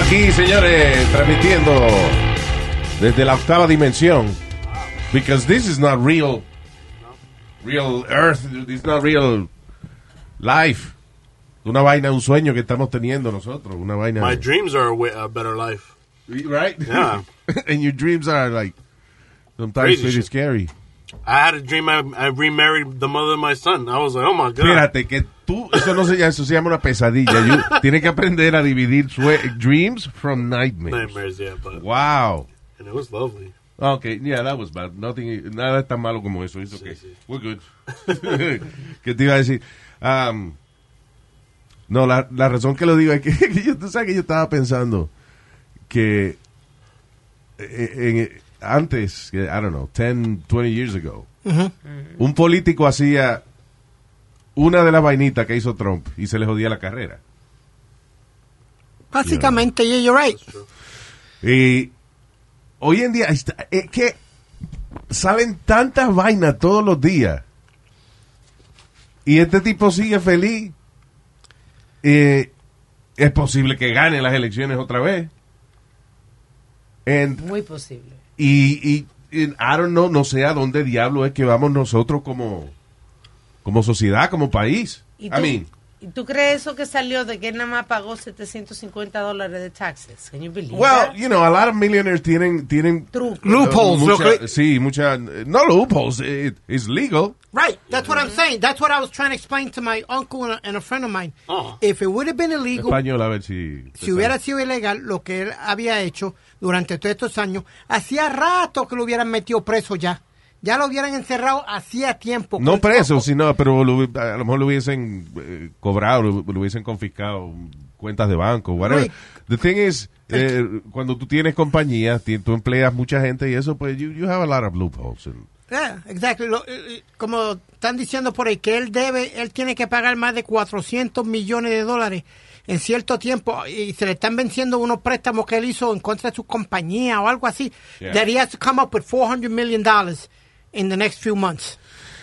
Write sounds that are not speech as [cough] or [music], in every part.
Estamos aquí, señores, transmitiendo desde la octava dimensión. Because this is not real, real Earth, is not real life. Una vaina, un sueño que estamos teniendo nosotros, una vaina. My dreams are a, a better life. right? Yeah. [laughs] and your dreams are like sometimes Crazy shit. scary. I had a dream I, I remarried the mother of my son. I was like, oh my god. Fíjate que tú, eso no se llama, eso se llama una pesadilla. You- [laughs] tienes que aprender a dividir dreams from nightmares. Nightmares, yeah, but Wow. and it was lovely. Okay, yeah, that was bad. Nothing, nada tan malo como eso. It's okay. We're good. [laughs] [laughs] ¿Qué te iba a decir? Um, no, la, la razón que lo digo es que, que yo, tú sabes que yo estaba pensando que eh, en- antes, I don't know, 10, 20 years ago, un político hacía una de las vainitas que hizo Trump y se le jodía la carrera. Básicamente, yeah, you're right. Y hoy en día es que salen tantas vainas todos los días. Y este tipo sigue feliz. Eh, es posible que gane las elecciones otra vez. And- Muy posible. Y, y, y I don't know, no sé a dónde diablo es que vamos nosotros como, como sociedad, como país. ¿Y I mean, ¿Y tú crees eso que salió de que él nada más pagó 750 dólares de taxes? Can you believe well, that? you know, a lot of millionaires tienen, tienen Truco. Loopholes, mucha- sí, mucha, no loopholes, it, it's legal. Right. That's what I'm saying. That's what I was trying to explain to my uncle and a, and a friend of mine. Oh. If it would have been illegal, Español, a ver si. si hubiera sido ilegal lo que él había hecho durante todos estos años, hacía rato que lo hubieran metido preso ya. Ya lo hubieran encerrado hacía tiempo. No preso, sino, pero lo- a lo mejor lo hubiesen eh, cobrado, lo, lo hubiesen confiscado cuentas de banco, whatever. Right. The thing is, eh, cuando tú tienes compañía, tú empleas mucha gente y eso, pues you, you have a lot of loopholes. And- Yeah, eh, eh, como están diciendo por ahí que él debe, él tiene que pagar más de 400 millones de dólares en cierto tiempo y se le están venciendo unos préstamos que él hizo en contra de su compañía o algo así. Yeah. That he has to come up with 400 million dollars in the next few months.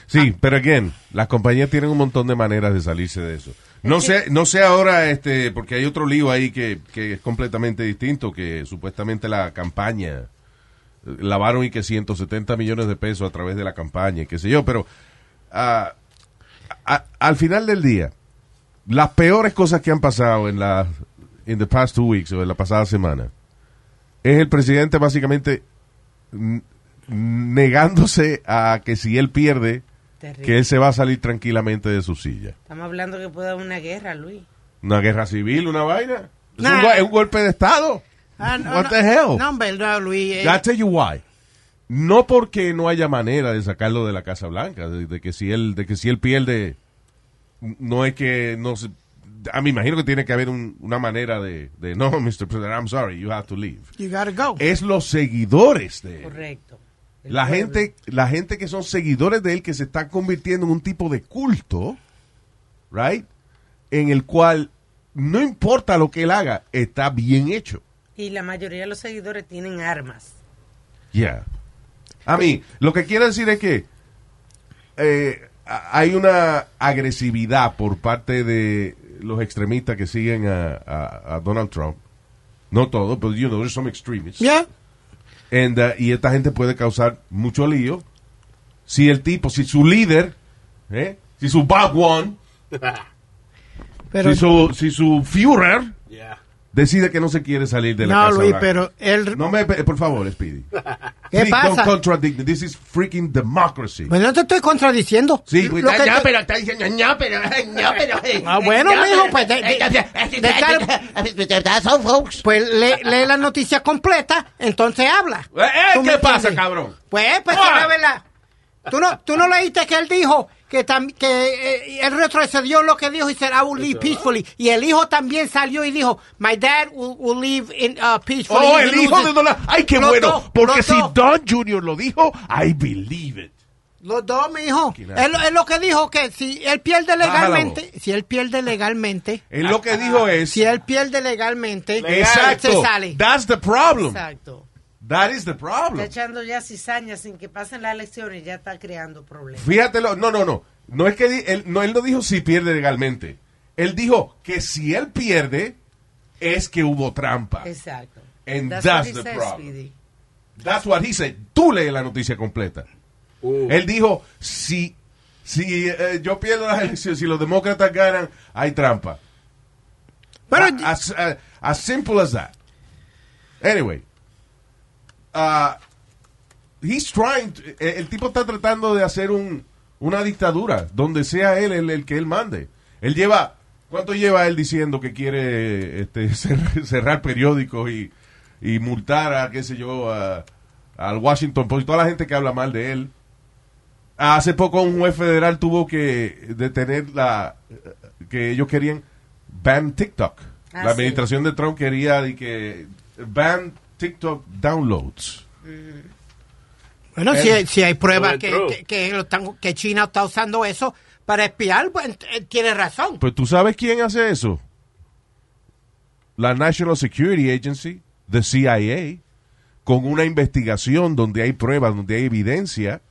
Sí, pero again, las compañías tienen un montón de maneras de salirse de eso. No sé, no sé ahora, este, porque hay otro lío ahí que, que es completamente distinto, que supuestamente la campaña lavaron y que 170 millones de pesos a través de la campaña, y qué sé yo, pero a- al final del día, las peores cosas que han pasado en la in the past two weeks o en la pasada semana es el presidente básicamente n- negándose a que si él pierde Terrible. que él se va a salir tranquilamente de su silla. Estamos hablando que puede haber una guerra, Luis. Una guerra civil, una vaina. Es, un, go- es un golpe de estado. Ah, no, What no, the hell? No, hombre, no, Luis. eh, I'll tell you why. No porque no haya manera de sacarlo de la Casa Blanca, de, de que si él, de que si él pierde, no es que no se, a mí imagino que tiene que haber un- una manera de, de no, [laughs] Mr. President, I'm sorry, you have to leave. you gotta go. Es los seguidores de. Correcto. La pueblo. gente, la gente que son seguidores de él que se están convirtiendo en un tipo de culto, right? En el cual no importa lo que él haga, está bien hecho. Y la mayoría de los seguidores tienen armas. Yeah. A mí, lo que quiero decir es que eh, hay una agresividad por parte de los extremistas que siguen a, a- a Donald Trump. No todos, pero you know, there's some extremists. Yeah. And, uh, y esta gente puede causar mucho lío. Si el tipo, si su líder, ¿eh? si su Bob One, [laughs] Pero, si su, si su Führer. Decide que no se quiere salir de la no, Casa Luis, Blanca. pero él... No me, por favor, Speedy. [laughs] ¿Qué Please pasa? Don't contradict me. This is freaking democracy. Pues no te estoy contradiciendo. Sí, pues, ya, pero está diciendo, no, pero, [laughs] no, pero. Ah, bueno, mijo, pues, de- de- de- Pues lee, lee la noticia completa, entonces habla. Eh, eh, ¿Tú me ¿Qué pasa, entiendes? cabrón? Pues, pues, Ah. es verdad. ¿Tú no, tú no leíste que él dijo que, tam- que eh, él retrocedió lo que dijo y said, I will leave peacefully. Y el hijo también salió y dijo, my dad will, will leave in, uh, peacefully. Oh, el hijo loses". de Donald. Ay, qué Los bueno. dos, Porque si dos. Don Jr. lo dijo, I believe it. Los dos, mi hijo. Él, él lo que dijo que si él pierde legalmente, si él pierde legalmente, Él lo que dijo es. si él pierde legalmente, Exacto. se sale. That's the problem. Exacto. That is the Está problem. echando ya cizañas sin que pasen las elecciones, ya está creando problemas. Fíjatelo. No, no, no. No es que di- él no, él no dijo si pierde legalmente. Él dijo que si él pierde, es que hubo trampa. Exacto. And That's that's what he the says, problem. Speedy. That's what he said. Tú lees la noticia completa. Él dijo, si, si eh, yo pierdo las elecciones, si los demócratas ganan, hay trampa. Pero as simple as that. Anyway. Uh, he's trying to- el tipo está tratando de hacer un, una dictadura donde sea él el, el que él mande. Él lleva, ¿cuánto lleva él diciendo que quiere este, [laughs] cer- cerrar periódicos y, y multar a, qué sé yo, a- al Washington Post, toda la gente que habla mal de él? Hace poco un juez federal tuvo que detener la que ellos querían ban TikTok. Ah, la sí. administración de Trump quería de que ban TikTok downloads. Bueno, si, si hay pruebas que, true. que, que lo están- que China está usando eso para espiar, pues eh, tiene razón. Pues tú sabes quién hace eso. La National Security Agency, the CIA, con una investigación donde hay pruebas, donde hay evidencia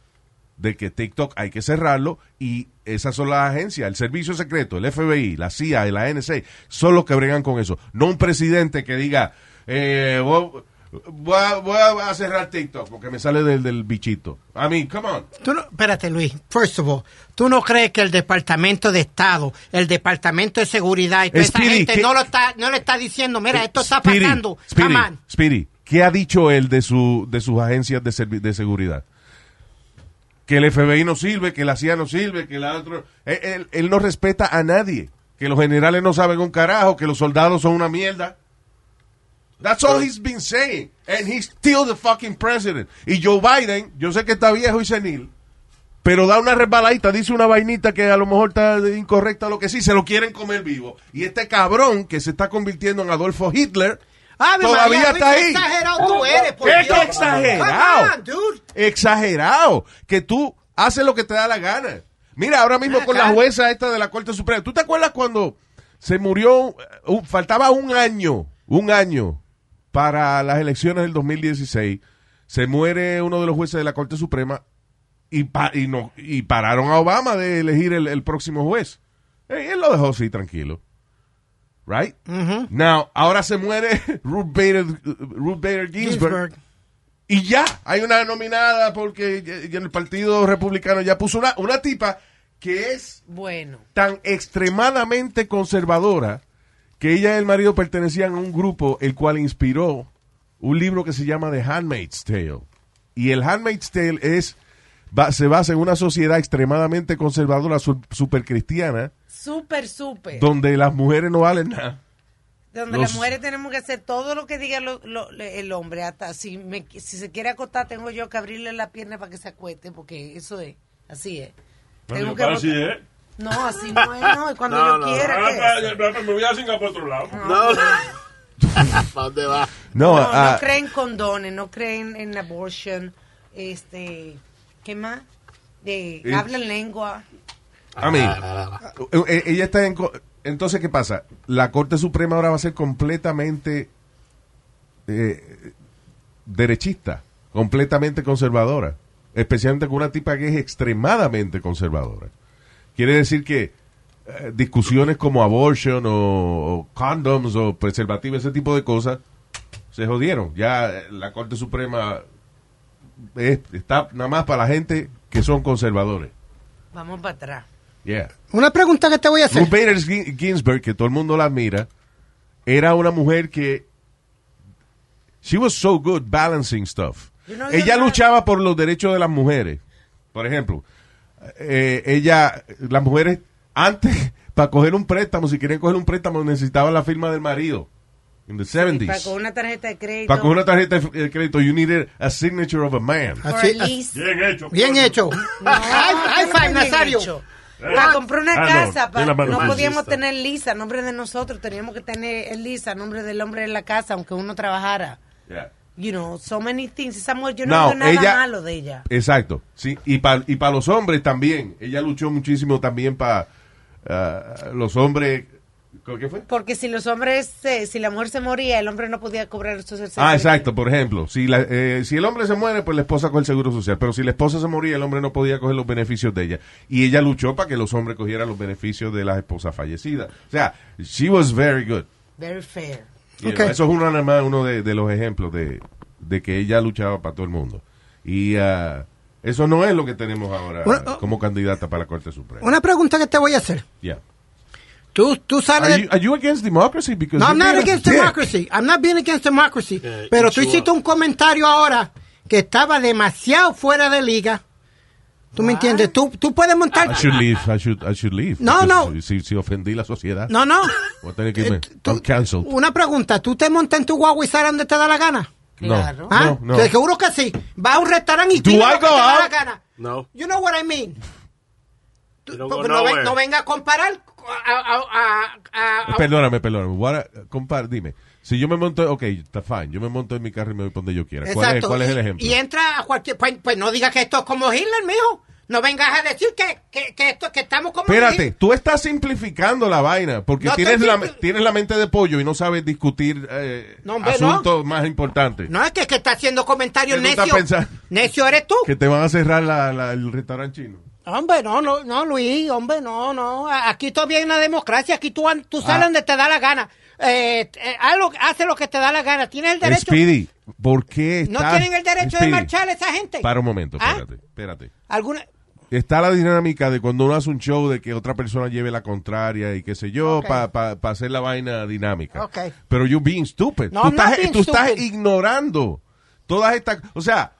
de que TikTok hay que cerrarlo y esas son las agencias, el servicio secreto, el FBI, la CIA y la NSA, son los que bregan con eso. No un presidente que diga, eh, voy, voy a, voy a cerrar TikTok porque me sale del, del bichito. I mean, come on. Tú no, espérate, Luis. First of all, ¿tú no crees que el Departamento de Estado, el Departamento de Seguridad y toda esa Speedy, gente ¿qué- no, lo está, no le está diciendo, mira, esto está Speedy, pasando? Speedy, Come on. Speedy, ¿qué ha dicho él de, su, de sus agencias de, de seguridad? Que el FBI no sirve, que la CIA no sirve, que la otra... Él, él- él no respeta a nadie. Que los generales no saben un carajo, que los soldados son una mierda. That's all he's been saying. And he's still the fucking president. Y Joe Biden, yo sé que está viejo y senil, pero da una resbaladita, dice una vainita que a lo mejor está incorrecta o lo que sí, se lo quieren comer vivo. Y este cabrón que se está convirtiendo en Adolfo Hitler, Ave todavía María, está ahí. exagerado tú eres, por ¿Qué Dios. exagerado? Come on, dude. exagerado, que tú haces lo que te da la gana. Mira, ahora mismo con la jueza esta de la Corte Suprema, ¿tú te acuerdas cuando se murió, uh, faltaba un año, un año para las elecciones del 2016, se muere uno de los jueces de la Corte Suprema y, pa- y, no, y pararon a Obama de elegir el, el próximo juez. Eh, él lo dejó así, tranquilo. Right? Now, ahora se muere [laughs] Ruth Bader, Ruth Bader Ginsburg. Ginsburg. Y ya, hay una nominada porque ya el Partido Republicano ya puso una, una tipa que es Bueno, tan extremadamente conservadora que ella y el marido pertenecían a un grupo el cual inspiró un libro que se llama The Handmaid's Tale. Y el Handmaid's Tale es, se basa en una sociedad extremadamente conservadora, su- super cristiana, súper, súper. donde las mujeres no valen nada. Donde los- las mujeres tenemos que hacer todo lo que diga lo- lo- el hombre. Hasta si, me, si se quiere acostar, tengo yo que abrirle la pierna para que se acueste, porque eso es. Así es. Tengo que Así botar- es. No, así no es, no. Es cuando [laughs] No, yo no. quiera. Ah, pa- Me voy a Singapur por otro lado. No, no, [laughs] ¿Para dónde va? No, no, ah, creen condones, no creen en abortion. Este, ¿qué más? De, hablan lengua. I mean, eh, eh, ella está en, co- entonces, ¿qué pasa? La Corte Suprema ahora va a ser completamente eh, derechista, completamente conservadora, especialmente con una tipa que es extremadamente conservadora. Quiere decir que eh, discusiones como abortion o, o condoms o preservativos, ese tipo de cosas, se jodieron. Ya eh, la Corte Suprema es- está nada más para la gente que son conservadores. Vamos para atrás. Yeah. Una pregunta que te voy a hacer. Ruth Bader Gi- Ginsburg, que todo el mundo la admira, era una mujer que she was so good balancing stuff. You know, ella luchaba por los derechos de las mujeres. Por ejemplo, eh, ella, las mujeres antes [laughs] para coger un préstamo, si querían coger un préstamo necesitaban la firma del marido. In the 70s. Para con una tarjeta de crédito. Para coger una tarjeta de crédito, you needed a signature of a man. Así-. Bien hecho. Bien hecho. No, [laughs] high, five, Nazario. hecho. Para comprar una Ah, no, casa, pa- tiene la mano no podíamos tener lisa a nombre de nosotros, teníamos que tener el lisa a nombre del hombre de la casa, aunque uno trabajara. Yeah. You know, so many things. Esa mujer, yo no, No, veo nada ella- malo de ella. Exacto, sí, y para y pa los hombres también. Ella luchó muchísimo también para los hombres. ¿Qué fue? Porque si los hombres, se- si la mujer se moría, el hombre no podía cobrar su seguro. Ah, exacto, por ejemplo, si, la, eh, si el hombre se muere, pues la esposa coge el seguro social, pero si la esposa se moría, el hombre no podía coger los beneficios de ella. Y ella luchó para que los hombres cogieran los beneficios de las esposas fallecidas. O sea, she was very good. Very fair. You Ok. know, Eso es uno, nada más uno de, de los ejemplos de, de que ella luchaba para todo el mundo. Y ah, eso no es lo que tenemos ahora Bueno, como candidata para la Corte Suprema. Una pregunta que te voy a hacer. Yeah. Tú, tú sales Are de- you, are you against democracy? Because No, I'm not against dick. democracy. I'm not being against democracy. Yeah, Pero tú hiciste un comentario ahora que estaba demasiado fuera de liga. ¿Tú me entiendes? Tú, tú puedes montar... I should leave. I should, I should leave. No, no. Si, si ofendí la sociedad. No, no. Voy a tener que irme. Eh, tú- I'm canceled. Una pregunta. ¿Tú te montas en tu guagua y sales donde te da la gana? No, Claro. ¿Ah? no, no. Te seguro que sí. Va a un restaurante y Do pide I lo que go te da la out? gana. No. You know what I mean. Tú- go no, no venga a comparar a, a- a- a- a- Perdóname, perdóname. What- compar- dime. Si yo me monto, ok, está fine. Yo me monto en mi carro y me voy donde yo quiera. ¿Cuál es, cuál es el ejemplo? Y entra a cualquier. Pues, pues no digas que esto es como Hitler, mijo. No vengas a decir que, que, que esto, que estamos como. Espérate, tú estás simplificando la vaina porque No tienes, la, tienes la mente de pollo y no sabes discutir eh, No, hombre, asuntos más importantes. No es que, que está haciendo comentarios ¿Qué tú estás necio. eres tú. Que te van a cerrar la- la- el restaurante chino. Hombre, no, no, no, Luis, hombre, no, no. Aquí todavía hay una democracia. Aquí tú, tú sales Ah. donde te da la gana. Eh, eh, haz lo- hace lo que te da la gana. Tienes el derecho. Speedy, ¿por qué no estás- tienen el derecho de marchar esa gente. Para un momento, ¿Ah? espérate, espérate. ¿Alguna? Está la dinámica de cuando uno hace un show de que otra persona lleve la contraria y qué sé yo, Ok. para hacer la vaina dinámica. Pero you being stupid. No, tú estás, being tú estás stupid. ignorando todas estas... O sea,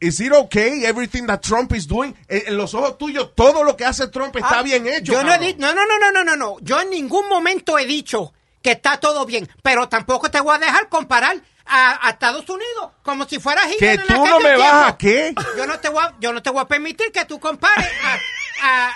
¿is it okay everything that Trump is doing? En, en los ojos tuyos, todo lo que hace Trump está Ah, bien hecho. Yo no, he no, no, no, no, no, no, no. Yo en ningún momento he dicho que está todo bien, pero tampoco te voy a dejar comparar a, a Estados Unidos como si fuera Hitler Que tú no me vas a qué. Yo no te voy a, yo no te voy a permitir que tú compares a,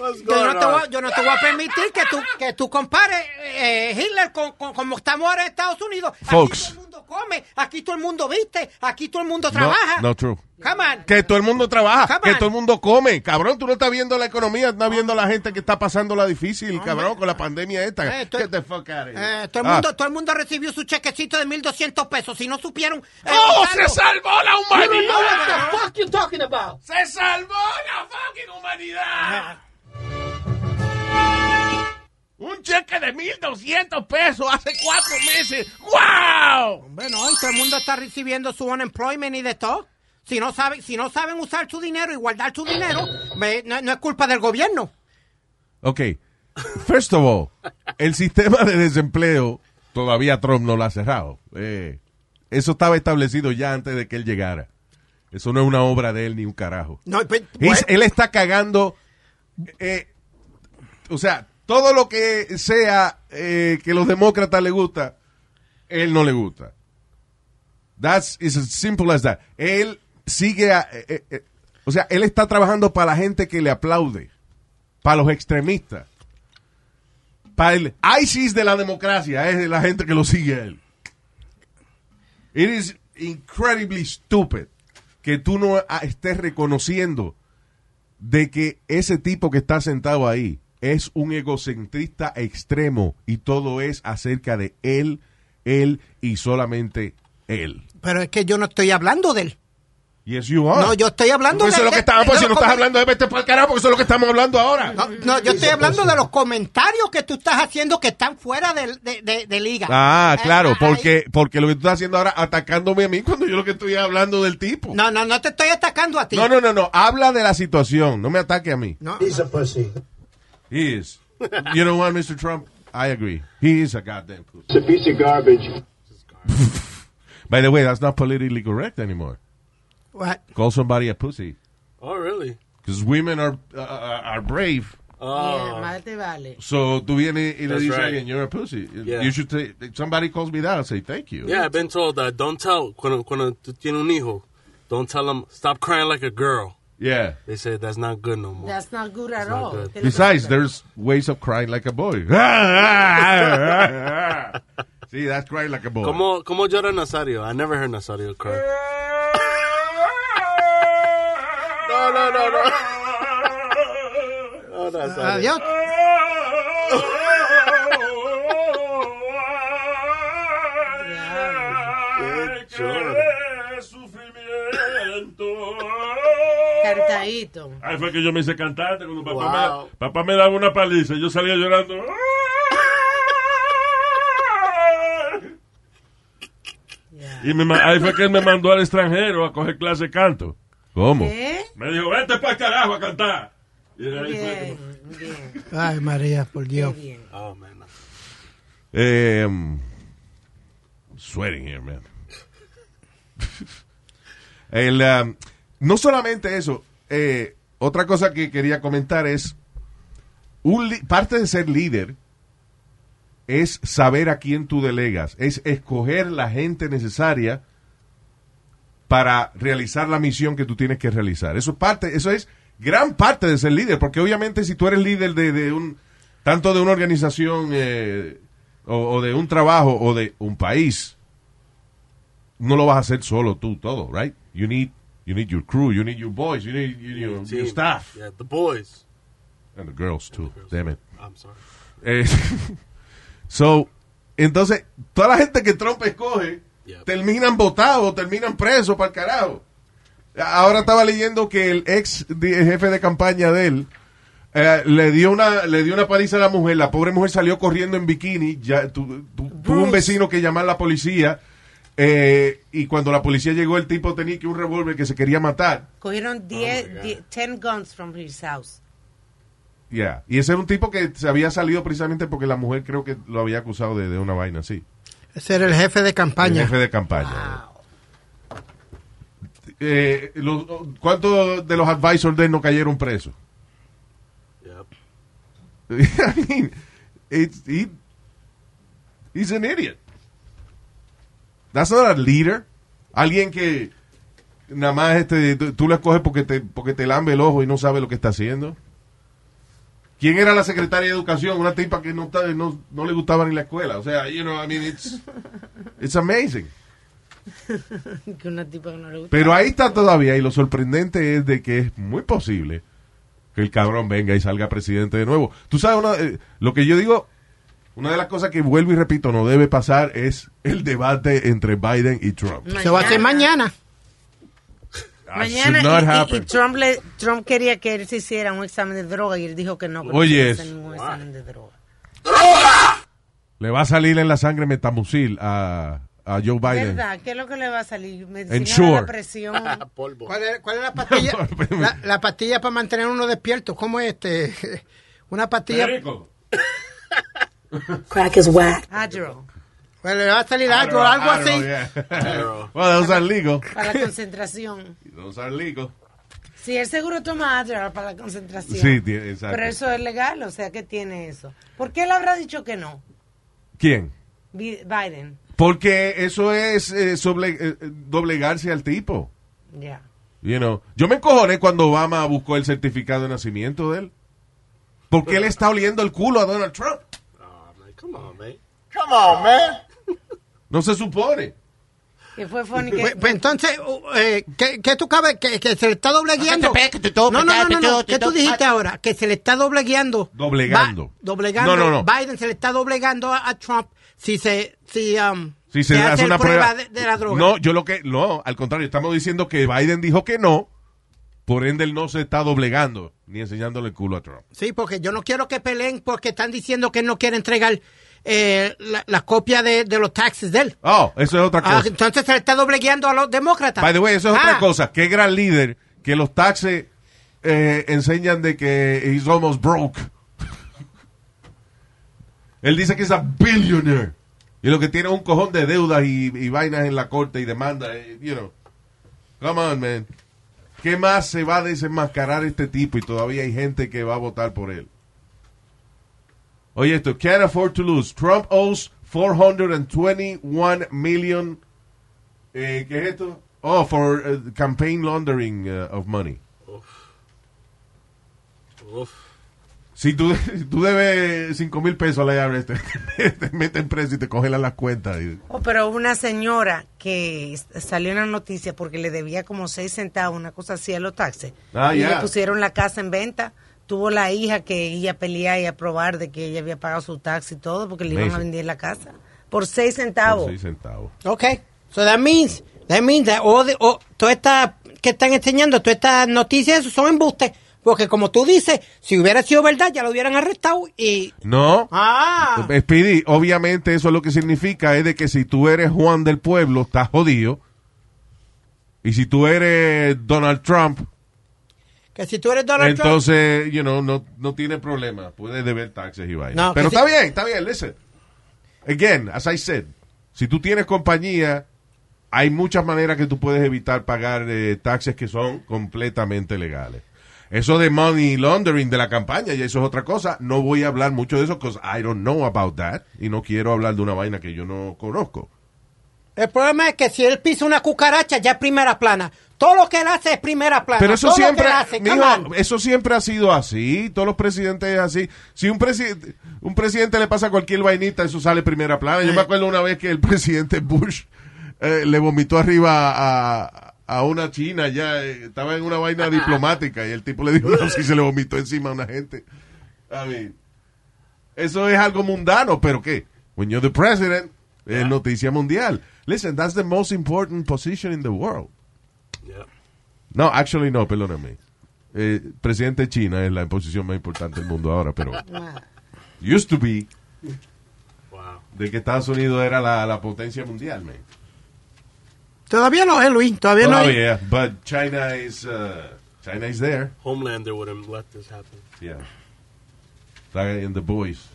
yo no, te voy, a- on? yo no te voy a permitir que tú, que tú compares eh, Hitler con, con- como estamos ahora en Estados Unidos. Folks. Aquí todo el mundo come, aquí todo el mundo viste, aquí todo el mundo No, trabaja. no true. Come on. Que todo el mundo trabaja, que todo el mundo come. Cabrón, tú no estás viendo la economía, estás viendo la gente que está pasando la difícil, cabrón, con la pandemia esta. Eh, to- Get the fuck out of here. Eh, todo, el Ah. mundo, todo el mundo recibió su chequecito de 1.200 pesos. Si no supieron... eh, ¡Oh, se salvó la humanidad! fuck you talking about? ¡Se salvó la fucking humanidad! Un cheque de 1.200 pesos hace cuatro meses. ¡Wow! Bueno, y todo el mundo está recibiendo su unemployment y de todo. Si no saben, si no saben usar su dinero y guardar su dinero, me- no, no es culpa del gobierno. Ok. First of all, el sistema de desempleo todavía Trump no lo ha cerrado. Eh, eso estaba establecido ya antes de que él llegara. Eso no es una obra de él ni un carajo. No, pues, He's- bueno, él está cagando. eh, o sea, todo lo que sea eh, que los demócratas le gusta, él no le gusta. That's is simple as that. Él sigue, a- eh, eh, eh, o sea, él está trabajando para la gente que le aplaude, para los extremistas, para el ISIS de la democracia, es la gente que lo sigue a él. It is incredibly stupid que tú no estés reconociendo de que ese tipo que está sentado ahí es un egocentrista extremo y todo es acerca de él, él y solamente él. Pero es que yo no estoy hablando de él. Yes, you are. No, yo estoy hablando Eso de es lo que estamos, pues, si no estás hablando de vete para el carajo, porque eso es lo que estamos hablando ahora. No, no, yo estoy hablando de los comentarios que tú estás haciendo que están fuera de, de- de- de liga. Ah, Eh, claro, ahí- porque, porque lo que tú estás haciendo ahora atacándome a mí cuando yo lo que estoy hablando del tipo. No, no, no te estoy atacando a ti. No, no, no, no. Habla de la situación. No me ataque a mí. No, He's a pussy. He is. You know what, Mr. Trump? I agree. He is a goddamn pussy. It's a piece of garbage. [laughs] By the way, that's not politically correct anymore. what? Call somebody a pussy. Oh, really? Because women are, uh, are brave. Oh. Yeah, más te vale. So tú vienes y le That's dices right. you're a pussy. Yeah. You should say, somebody calls me that, I'll say thank you. Yeah, I've been told that. Don't tell cuando, cuando tú tienes un hijo. Don't tell them stop crying like a girl. Yeah. They say that's not good no more. That's not good at not all. good. Besides, there's ways of crying like a boy. [laughs] See, that's crying like a boy. ¿Cómo, cómo llora Nazario? I never heard Nazario cry. [laughs] No, no, no, no. [laughs] Oh, Nazario. Adiós. Cantadito. Ahí fue que yo me hice cantante cuando papá, Wow. me, papá me daba una paliza y yo salía llorando. Yeah. Y me ahí fue que él me mandó al extranjero a coger clase de canto. ¿Cómo? Me dijo, vete para el carajo a cantar. Y ahí fue que- Bien, bien, Ay, María, por qué Dios. bien. Oh, man. Eh, um, sweating here, man. [laughs] El, um, no solamente eso, eh, otra cosa que quería comentar es, un parte de ser líder es saber a quién tú delegas, es escoger la gente necesaria para realizar la misión que tú tienes que realizar. Eso es parte, eso es gran parte de ser líder, porque obviamente si tú eres líder de, de un, tanto de una organización eh, o, o de un trabajo o de un país, no lo vas a hacer solo tú todo, right? You need, you need your crew, you need your boys, you need, you need your, your staff, Yeah, the boys. and the girls too. Damn it. I'm sorry. Eh, [laughs] so, entonces, toda la gente que Trump escoge Yep. terminan votados, terminan presos para el carajo. Ahora estaba leyendo que el ex jefe de campaña de él eh, le dio una le dio una paliza a la mujer. La pobre mujer salió corriendo en bikini. Ya tu- tu- tuvo un vecino que llamar a la policía. Eh, y cuando la policía llegó, el tipo tenía que un revólver que se quería matar. Cogieron 10, 10 10 guns from his house. Yeah. Y ese era un tipo que se había salido precisamente porque la mujer creo que lo había acusado de, de una vaina así. Ese era el jefe de El campaña. jefe de campaña. Eh, los- ¿Cuántos de los advisors de él no cayeron presos? Yep. [laughs] I mean, it's, he, he's an idiot. That's not a leader. Alguien que nada más este, tú, lo escoges porque te, porque te lambe el ojo y no sabe lo que está haciendo. ¿Quién era la secretaria de educación? Una tipa que no, está- no, no le gustaba ni la escuela. O sea, you know, I mean, it's, it's amazing. [laughs] que una tipa que no le gusta. Pero ahí está todavía y lo sorprendente es de que es muy posible que el cabrón venga y salga presidente de nuevo. Tú sabes, una- eh, lo que yo digo, una de las cosas que vuelvo y repito no debe pasar es el debate entre Biden y Trump. Se va a hacer mañana. That Mañana not y- y, y happen. Trump, le, Trump quería que él se hiciera un examen de droga y él dijo que no. Que hacer ningún examen de droga. Le va a salir en la sangre metamucil a, a Joe Biden. ¿Verdad? ¿Qué es lo que le va a salir? Medicina la presión. [laughs] Polvo. ¿Cuál es, cuál es la pastilla? [laughs] la, la pastilla para mantener uno despierto. ¿Cómo es este? [laughs] Una pastilla. Crack is whack. Adderall. Pues le va a salir algo, algo así. Well, those are legal. Para la concentración. [laughs] Those are legal. Sí, él seguro toma Adderall para la concentración. Sí, tiene- exacto. Pero eso es legal, o sea, ¿qué tiene eso? ¿Por qué él habrá dicho que no? ¿Quién? Bi- Biden. Porque eso es eh, sobre- eh, doblegarse al tipo. Ya. You know, yo me encojoné cuando Obama buscó el certificado de nacimiento de él. Porque él está oliendo el culo a Donald Trump. Come on, man. Come on, man. No se supone. Que fue funny que... Pues, pues entonces, uh, eh, ¿qué, qué tú cabes? Que, que se le está doblegueando. No, no, no, no, no. ¿Qué tú dijiste ahora? Que se le está doblegueando. Doblegando. Ba- doblegando. No, no, no. Biden se le está doblegando a, a Trump si se, si, um, Si se, hace una prueba. de, de la droga. No, yo lo que. No, al contrario, estamos diciendo que Biden dijo que no. Por ende, él no se está doblegando ni enseñándole el culo a Trump. Sí, porque yo no quiero que peleen porque están diciendo que él no quiere entregar eh, la, la copia de, de los taxes de él. Oh, eso es otra Ah, cosa. entonces se le está doblegueando a los demócratas. By the way, eso es Ah, otra cosa. Qué gran líder que los taxes eh, enseñan de que he's almost broke. [laughs] Él dice que es a billionaire. Y lo que tiene es un cojón de deudas y, y vainas en la corte y demanda. eh, You know. Come on, man. ¿Qué más se va a desenmascarar este tipo y todavía hay gente que va a votar por él? Oye, esto, can't afford to lose. Trump owes 421 million eh, ¿Qué es esto? Oh, for uh, campaign laundering uh, of money. Si tú, si [laughs] tú debes 5 mil pesos a la IRS, te, [laughs] te meten preso y te congelan las cuentas. Oh, pero hubo una señora que salió en la noticia porque le debía como seis centavos, una cosa así a los taxes. Ah, y ya. le pusieron la casa en venta. Tuvo la hija que ella pelear y a probar de que ella había pagado su tax y todo porque le iban a vender la casa. Por seis por centavos. seis centavos. Okay. So that means, that means that all the, all- todas estas que están enseñando, todas estas noticias son embustes. Porque como tú dices, si hubiera sido verdad, ya lo hubieran arrestado y... No. Ah. Speedy, obviamente eso lo que significa es de que si tú eres Juan del Pueblo, estás jodido. Y si tú eres Donald Trump, Que si tú eres Donald Trump... entonces, you know, no, no tiene problema. Puedes deber taxes y vainas. No, Pero está si- bien, está bien, listen. Again, as I said, si tú tienes compañía, hay muchas maneras que tú puedes evitar pagar eh, taxes que son completamente legales. Eso de money laundering de la campaña, y eso es otra cosa. No voy a hablar mucho de eso, because I don't know about that. Y no quiero hablar de una vaina que yo no conozco. El problema es que si él pisa una cucaracha, ya es primera plana. Todo lo que él hace es primera plana. Pero eso Todo lo siempre, que él hace, mijo, eso siempre ha sido así. Todos los presidentes es así. Si un presidente, un presidente le pasa cualquier vainita, eso sale primera plana. Yo me acuerdo una vez que el [laughs] presidente Bush eh, le vomitó arriba a, a una china ya. eh, estaba en una vaina diplomática y el tipo le dijo, no, si se le vomitó encima a una gente. I mean, eso es algo mundano, pero ¿qué? When you're the president, es noticia mundial. Listen, that's the most important position in the world. Yeah. No, actually no, perdóname. Eh, presidente de China es la posición más importante del mundo ahora, pero [laughs] used to be Wow. de que Estados Unidos era la, la potencia mundial, man. Todavía no es, Luis. Todavía no Oh, es. yeah, but China is uh, China is there. Homelander would have let this happen. Yeah. Está in the boys.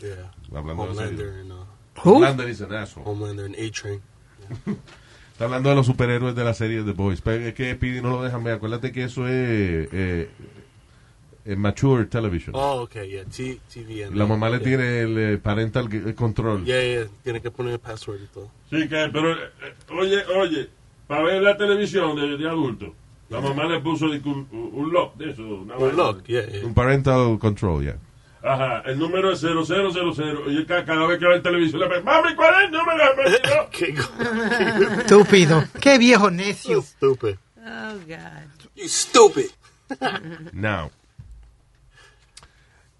Yeah. Hablando de Homelander and uh, Who? Homelander is an asshole. Homelander and A Train. [laughs] Está hablando de los superhéroes de la serie The Boys. Pero es que Speedy no lo dejan ver. Acuérdate que eso es eh, eh, mature television. Oh, okay, yeah. T TV and La mamá le tiene el eh, parental g- control. Yeah, yeah. Tiene que poner el password y todo. Sí, que, pero, eh, oye, oye, para ver la televisión de, de adulto, la mamá le puso un, un lock de eso. Una Oh, vaina. look, yeah, yeah. Un parental control, yeah. Ajá, el número es 0000. Y ca- cada vez que va en televisión le pide, mami, ¿cuál es el número? [laughs] Go. [laughs] Estúpido. Qué viejo necio. Stupid. Oh, God. You stupid. Now.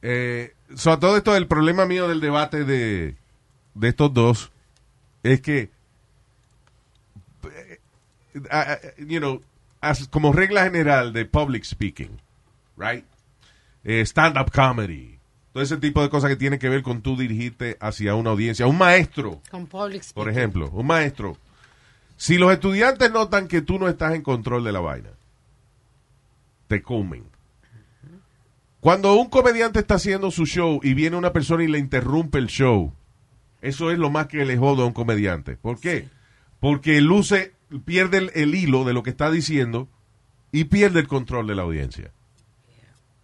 Eh, so, a todo esto, el problema mío del debate de, de estos dos es que, eh, you know, as- como regla general de public speaking, right? Eh, stand-up comedy, todo ese tipo de cosas que tienen que ver con tú dirigirte hacia una audiencia. Un maestro, Con public por ejemplo, un maestro. Si los estudiantes notan que tú no estás en control de la vaina, te comen. Cuando un comediante está haciendo su show y viene una persona y le interrumpe el show, eso es lo más que le jodo a un comediante. ¿Por qué? Porque luce, pierde el, el hilo de lo que está diciendo y pierde el control de la audiencia.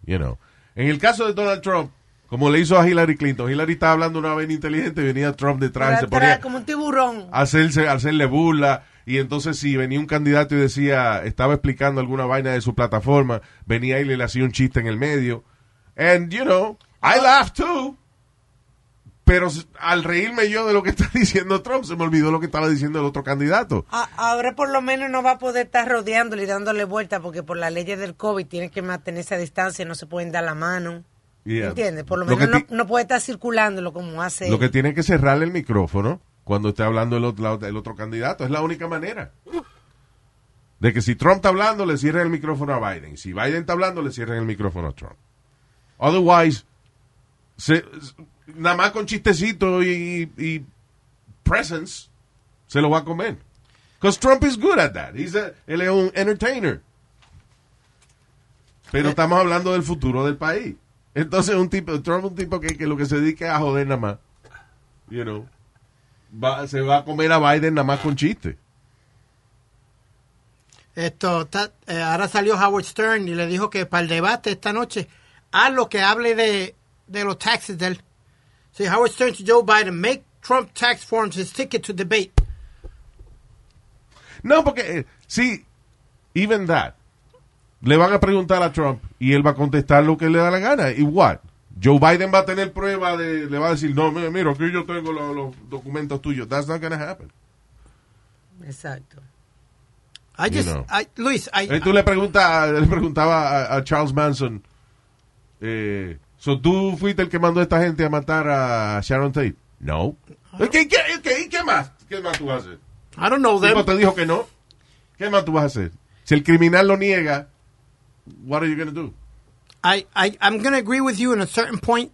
You know. En el caso de Donald Trump, como le hizo a Hillary Clinton, Hillary estaba hablando una vez inteligente y venía Trump detrás y se ponía como un tiburón. a hacerse, a hacerle burla. Y entonces si venía un candidato y decía, estaba explicando alguna vaina de su plataforma, venía y le hacía un chiste en el medio. And, you know, I laugh too. Pero al reírme yo de lo que [laughs] está diciendo Trump, se me olvidó lo que estaba diciendo el otro candidato. Ahora por lo menos no va a poder estar rodeándole y dándole vuelta porque por las leyes del COVID tiene que mantenerse a distancia, no se pueden dar la mano. Yeah. ¿Entiendes? Por lo Lo menos no, no puede estar circulándolo como hace. Lo que tiene que cerrarle el micrófono cuando esté hablando el otro, el otro candidato. Es la única manera. De que si Trump está hablando, le cierren el micrófono a Biden. Si Biden está hablando, le cierren el micrófono a Trump. Otherwise, se- nada más con chistecito y, y presence, se lo va a comer. Because Trump is good at that. He's a- él es un entertainer. Pero estamos hablando del futuro del país. Entonces, un tipo, Trump es un tipo que, que lo que se dedica es a joder nada más. You know. Va- se va a comer a Biden nada más con chiste. Esto, eh, ahora salió Howard Stern y le dijo que para el debate esta noche, haz lo que hable de, de los taxes del. Sí, Howard Stern to Joe Biden, make Trump tax forms his ticket to debate. No, porque, eh, sí, even that. Le van a preguntar a Trump y él va a contestar lo que le da la gana. ¿Y what? Joe Biden va a tener prueba de, le va a decir, no, mira, mira, aquí yo tengo lo- los, documentos tuyos. That's not gonna happen. Exacto. I You just, know. I, Luis, I, Eh, tú le preguntas, le preguntaba a, a Charles Manson, eh, so, ¿tú fuiste el que mandó a esta gente a matar a Sharon Tate? No. ¿Qué, qué, qué, qué más? ¿Qué más tú vas a hacer? I don't know them. te dijo que no. ¿Qué más tú vas a hacer? Si el criminal lo niega, what are you going to do? I, I, I'm going to agree with you in a certain point.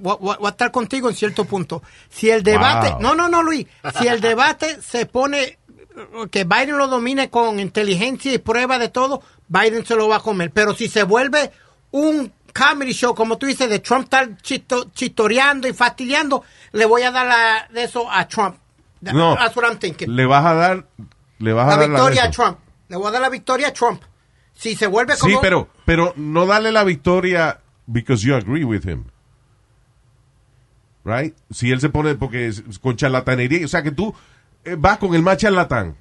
Voy voy- voy a estar contigo en cierto punto. Si el debate, Wow. no, no, no, Luis, si el debate se pone, que Biden lo domine con inteligencia y prueba de todo, Biden se lo va a comer. Pero si se vuelve un comedy show, como tú dices, de Trump estar chito- chistoreando y fastidiando, le voy a dar la, de eso a Trump. No. That's what I'm thinking. Le vas a dar, le vas La a dar victoria a. Trump. Le voy a dar la victoria a Trump. Si se vuelve como... Sí, pero, pero no darle la victoria because you agree with him. Right? Si él se pone, porque es- con charlatanería, o sea que tú eh, vas con el más charlatán.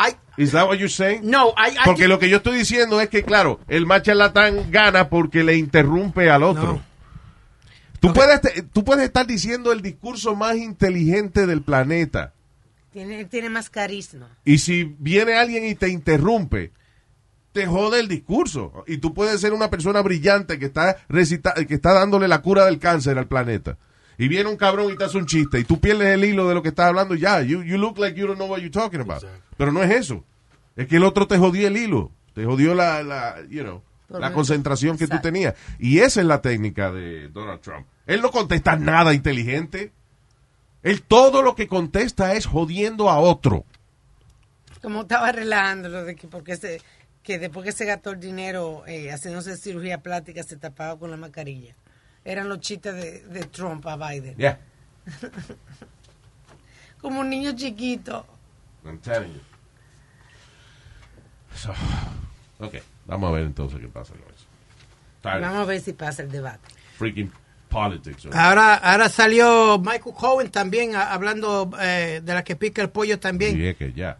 I- Is that what you're saying? no, I, I Porque lo que yo estoy diciendo es que, claro, el más charlatán gana porque le interrumpe al otro. No. Tú, puedes, tú puedes estar diciendo el discurso más inteligente del planeta. Tiene, tiene más carisma. Y si viene alguien y te interrumpe, te jode el discurso. Y tú puedes ser una persona brillante que está, recita que está dándole la cura del cáncer al planeta. Y viene un cabrón y te hace un chiste y tú pierdes el hilo de lo que estás hablando y ya. You, you look like you don't know what you're talking about. Pero no es eso. Es que el otro te jodió el hilo. Te jodió la, la you know, Por la concentración que tú tenías. Y esa es la técnica de Donald Trump. Él no contesta nada inteligente. Él todo lo que contesta es jodiendo a otro. Como estaba relajándolo de que porque se, que después que se gastó el dinero eh, haciéndose cirugía plástica se tapaba con la mascarilla. Eran los chistes de, de Trump a Biden. Yeah. [laughs] Como un niño chiquito. I'm telling you. So, ok, vamos a ver entonces qué pasa con eso. Tired Vamos a ver si pasa el debate. freaking politics. right? Ahora, ahora salió Michael Cohen también a- hablando eh, de la que pica el pollo también. Sí, es que ya.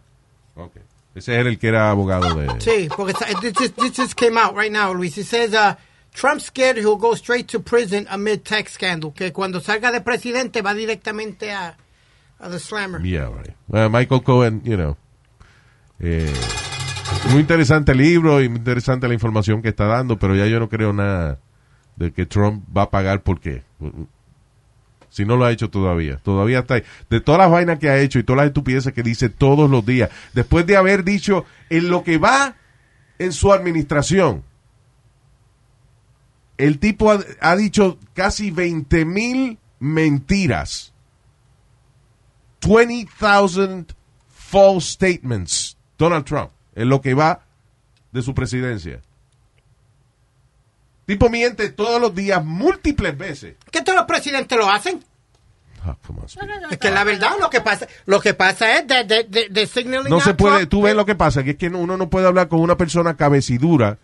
Ok. Ese era el que era abogado de... Sí, porque this just, this just came out right now, Luis. It says, uh, Trump scared he'll go straight to prison amid tax scandal. Que cuando salga de presidente va directamente a, a the slammer. Yeah, right. Well, Michael Cohen, you know. eh, muy interesante el libro y muy interesante la información que está dando, pero ya yo no creo nada de que Trump va a pagar por qué. Si no lo ha hecho todavía. Todavía está ahí. De todas las vainas que ha hecho y todas las estupideces que dice todos los días, después de haber dicho en lo que va en su administración, el tipo ha, ha dicho casi 20 mil mentiras. 20,000 false statements. Donald Trump, en lo que va de su presidencia. Tipo miente todos los días, múltiples veces. ¿Qué todos los presidentes lo hacen? Ah. Es que la verdad lo que pasa, lo que pasa es de, de, de, de signaling No se puede, tú ves lo que pasa, que es que uno no puede hablar con una persona cabecidura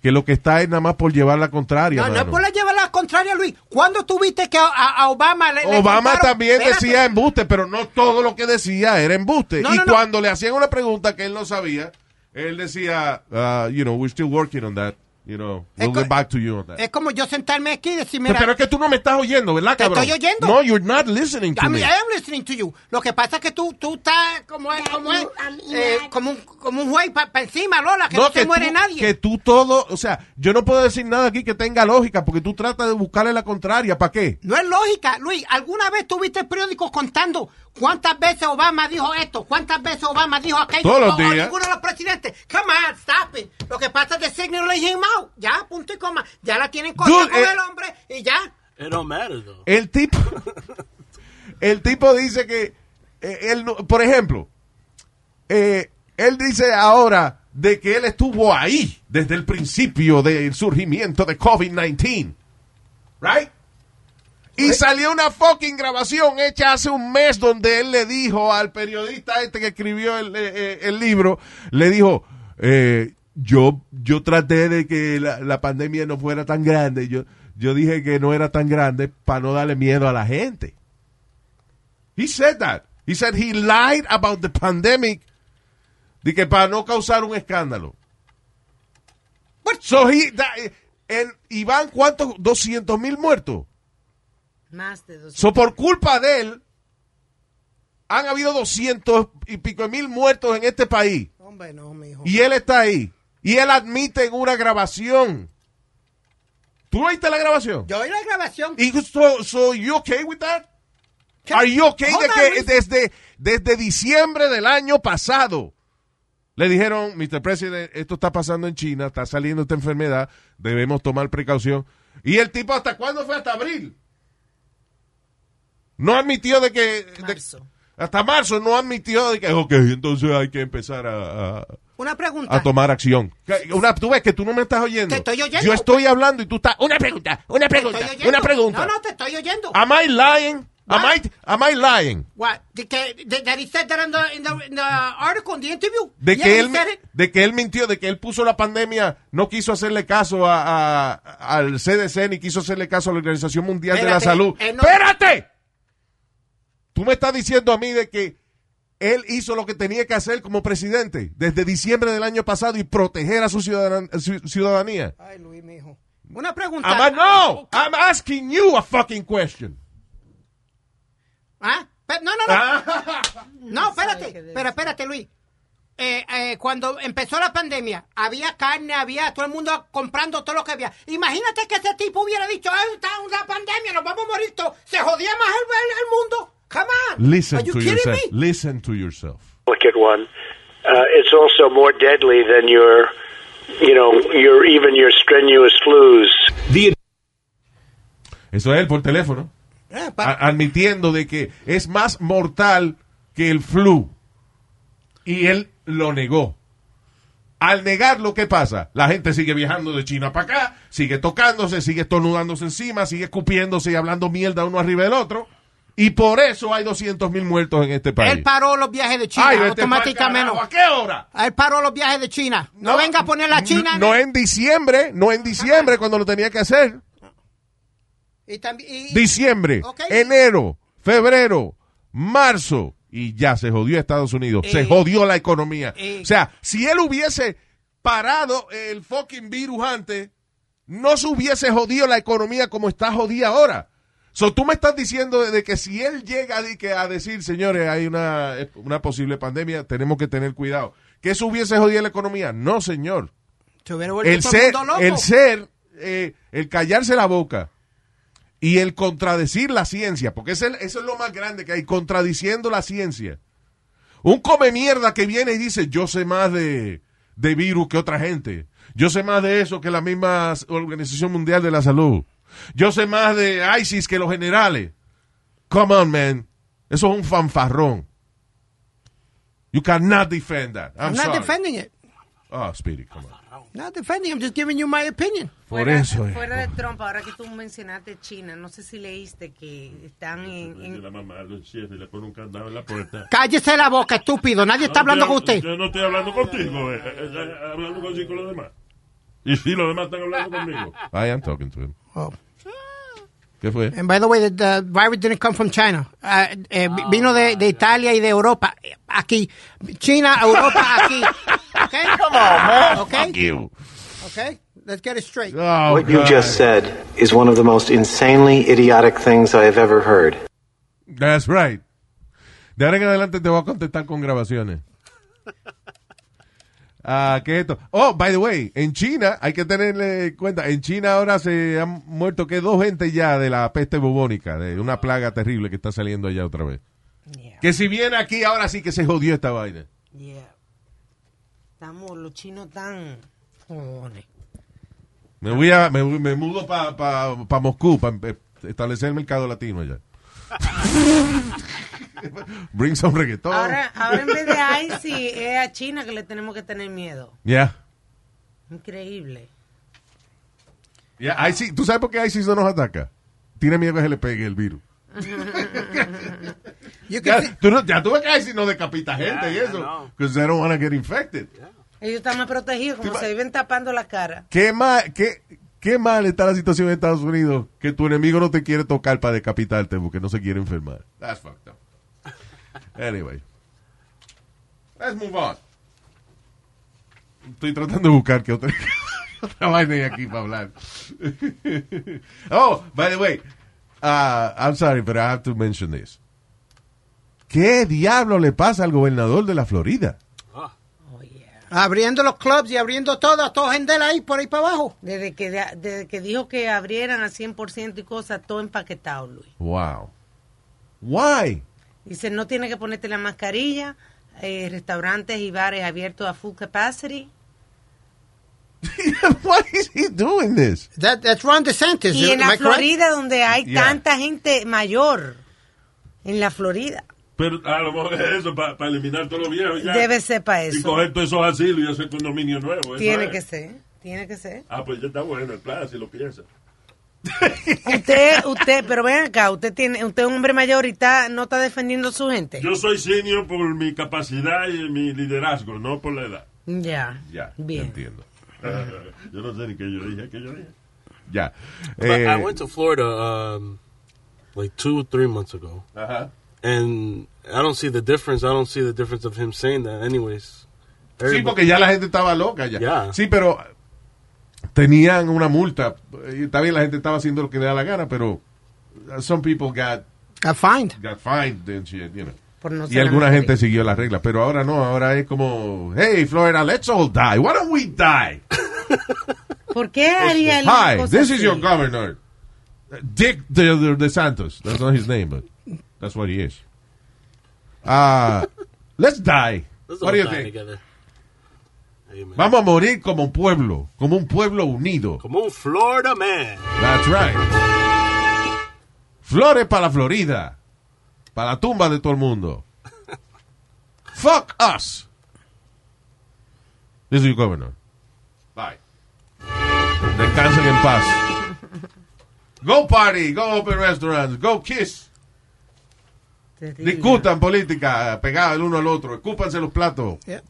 que lo que está es nada más por llevar la contraria. No, no es mano. por la llevar la contraria, Luis. ¿Cuándo tuviste que a, Obama le, Obama también Espérate. decía embuste, pero no todo lo que decía era embuste. No, y no, no. cuando le hacían una pregunta que él no sabía, él decía, uh, you know, we're still working on that. You know, Es we'll get back to you on that. Es como yo sentarme aquí y decir, Pero, mira, pero es que tú no me estás oyendo, ¿verdad, Te cabrón? estoy oyendo. No, you're not listening to I, me. I am listening to you. Lo que pasa es que tú, tú estás como es, como es, eh, como un, como un juez para encima, Lola, que no, se muere tú, nadie. Que tú todo, o sea, yo no puedo decir nada aquí que tenga lógica porque tú tratas de buscarle la contraria. ¿Para qué? No es lógica, Luis. ¿Alguna vez tuviste el periódico contando cuántas veces Obama dijo esto, cuántas veces Obama dijo aquello? Todos los O- o días. ninguno de los presidentes. Come on, stop it. Lo que pasa es que signaling him out. Ya, punto y coma. Ya la tienen corta Dude, con eh, el hombre y ya. It don't matter though. El tipo, [laughs] el tipo dice que, eh, él, no- por ejemplo, eh, él dice ahora de que él estuvo ahí desde el principio del surgimiento de COVID-19. Right? Y salió una fucking grabación hecha hace un mes donde él le dijo al periodista este que escribió el, eh, eh, el libro, le dijo, eh, yo, yo traté de que la, la pandemia no fuera tan grande. Yo, yo dije que no era tan grande para no darle miedo a la gente. He said that. He said he lied about the pandemic. De que para no causar un escándalo. So he, that- en, y van cuántos, 200 mil muertos. Más de dos. So, por culpa de él, han habido 200 y pico de mil muertos en este país. Hombre, no, mijo. Y él está ahí. Y él admite en una grabación. ¿Tú oíste la grabación? Yo oí la grabación. Y so, so you okay with that? Are you okay Hold de que desde, desde diciembre del año pasado le dijeron, Mr. President, esto está pasando en China, está saliendo esta enfermedad, debemos tomar precaución. Y el tipo, ¿hasta cuándo fue? Hasta abril. No admitió de que... de- Marzo. hasta marzo no admitió de que, ok, entonces hay que empezar a, a- Una pregunta. a tomar acción. Una, tú ves que tú no me estás oyendo. Te estoy oyendo. Yo estoy hablando y tú estás... Una pregunta, una pregunta, una pregunta. No, no, te estoy oyendo. Am I lying? Am I, What? am I lying? What? Did, que, did, that he said that in the, in the, in the article, in the interview? De Yeah, que, él, de que él mintió, de que él puso la pandemia, no quiso hacerle caso a, a- al CDC ni quiso hacerle caso a la Organización Mundial de la Salud. no- ¡Espérate! Tú me estás diciendo a mí de que él hizo lo que tenía que hacer como presidente desde diciembre del año pasado y proteger a su ciudadan- ci- ciudadanía. Ay, Luis, mijo. Una pregunta. I'm a- no, I'm asking you a fucking question. ¿Ah? No, no, no. No, espérate. Pero espérate, Luis. Eh, eh, cuando empezó la pandemia, había carne, había todo el mundo comprando todo lo que había. Imagínate que ese tipo hubiera dicho, ay, está una pandemia, nos vamos a morir todos. Se jodía más el, el- el mundo. Come on. Listen Are you to kidding yourself. me? Listen to yourself. delicate one. Uh, it's also more deadly than your, you know, your even your strenuous flus. Eso es él por teléfono. Eh, admitiendo de que es más mortal que el flu. Y él lo negó. Al negarlo, ¿qué pasa? La gente sigue viajando de China para acá, sigue tocándose, sigue estornudándose encima, sigue escupiéndose y hablando mierda uno arriba del otro. Y por eso hay 200 mil muertos en este país. él paró los viajes de China Ay, automáticamente. ¿A qué hora? Él paró los viajes de China. No, venga a poner la China. No en diciembre, no en diciembre cuando lo tenía que hacer. Y también, y- Diciembre, enero, febrero, marzo. Y ya se jodió Estados Unidos. se Eh, jodió la economía. eh. o sea, si él hubiese parado el fucking virus antes, no se hubiese jodido la economía como está jodida ahora. So, tú me estás diciendo de, que si él llega de que a decir, señores, hay una, una posible pandemia, tenemos que tener cuidado. ¿Que eso hubiese jodido la economía? No, señor. se El ser, mundo loco. el ser, eh, el callarse la boca y el contradecir la ciencia, porque eso es, eso es lo más grande que hay, contradiciendo la ciencia. Un come mierda que viene y dice, yo sé más de, de virus que otra gente. Yo sé más de eso que la misma Organización Mundial de la Salud. Yo sé más de ISIS que los generales. Come on, man. Eso es un fanfarrón. You cannot defend that. I'm, I'm not sorry. defending it. Oh, Speedy, come on. Not defending. I'm just giving you my opinion. Por Fuera, eso. eh. fuera de Trump, ahora que tú mencionaste China, no sé si leíste que están en... En- la mamá lo encierra y le pone un candado en la puerta. Cállese la boca, estúpido. Nadie está hablando con usted. Yo no estoy hablando contigo, eh, eh, eh, hablando con los demás. Y sí, los demás están hablando conmigo. I am talking to him. Oh. ¿Qué fue? And by the way, the, the virus didn't come from China. Uh, eh, vi- vino de, de Italia y de Europa. Aquí. China, Europa, aquí. [laughs] Okay? Come on, man. Okay? Fuck you. Okay? Let's get it straight. Oh, what you God. just said is one of the most insanely idiotic things I have ever heard. That's right. De ahora en adelante te voy a contestar con grabaciones. Ah, ¿qué es esto? Oh, by the way, en China, hay que tenerle en cuenta, en China ahora se han muerto que dos gente ya de la peste bubónica, de una plaga terrible que está saliendo allá otra vez. Que si viene aquí, ahora sí que se jodió esta vaina. Yeah. Estamos, los chinos tan jodones. Me voy a, me, me mudo para pa, pa Moscú para establecer el mercado latino allá. [laughs] [laughs] Bring some reggaeton. Ahora, ahora en vez de ICI es a China que le tenemos que tener miedo. Yeah. Increíble. Yeah, sí, ¿Tú sabes por qué ISIS no nos ataca? Tiene miedo que se le pegue el virus. [laughs] Ya, tú, no, ya tú ves que ISIS no decapita gente y Yeah, I eso. Because they don't want to get infected. Ellos están más protegidos, como se viven tapando la cara. ¿Qué mal, qué, qué mal está la situación en Estados Unidos que tu enemigo no te quiere tocar para decapitarte porque no se quiere enfermar. That's fucked up. Anyway. Let's move on. Estoy tratando de buscar que otra, [laughs] otra vaina hay aquí para hablar. [laughs] oh, by the way, uh, I'm sorry, but I have to mention this. ¿Qué diablo le pasa al gobernador de la Florida? Abriendo los clubs y abriendo todo, todo gente ahí por ahí para abajo. Desde que, desde que dijo que abrieran al 100% y cosas, todo empaquetado, Luis. Wow. Why? Dice, no tiene que ponerte la mascarilla, eh, restaurantes y bares abiertos a full capacity. [laughs] Why is he doing this? That, that's Ron DeSantis. Y en la I correct? Florida, donde hay Yeah. tanta gente mayor, en la Florida, Pero a lo mejor es eso, para eliminar todos los viejos. ya. debe ser para Y eso. coger todos esos asilos y hacer condominio nuevo. Tiene es. que ser, tiene que ser. Ah, pues ya está bueno el plan, si lo piensa. Usted, usted, pero ven acá, usted tiene, usted es un hombre mayor y está, no está defendiendo a su gente. Yo soy senior por mi capacidad y mi liderazgo, no por la edad. Ya, Ya, bien. entiendo. [laughs] Yo no sé ni qué yo dije, qué yo dije. Ya. But Eh, I went to Florida um, like two, three months ago, ajá. and I don't see the difference. I don't see the difference of him saying that, anyways. Sí, porque ya la gente estaba loca ya. Ya. Sí, pero tenían una multa. Y Está bien, la gente estaba haciendo lo que le da la gana, pero uh, some people got, Got fined. got fined and shit, you know. No Y alguna gente siguió las reglas, pero ahora no, ahora es como, hey, Florida, let's all die. Why don't we die? [laughs] ¿Por qué haría él una Hi, cosa this is your governor. Dick de, de, de Santos. That's not his name, but that's what he is. Uh, let's die. Let's What all do you die think? together. Amen. Vamos a morir como un pueblo, como un pueblo unido. Como un Florida man. That's right. Flores para la Florida. Para la tumba de todo el mundo. [laughs] Fuck us. This is your governor. Bye. Descansen en paz. Go party, go open restaurants, go kiss. Terrible. Discutan política, pegados el uno al otro, escúpanse los platos. Yeah.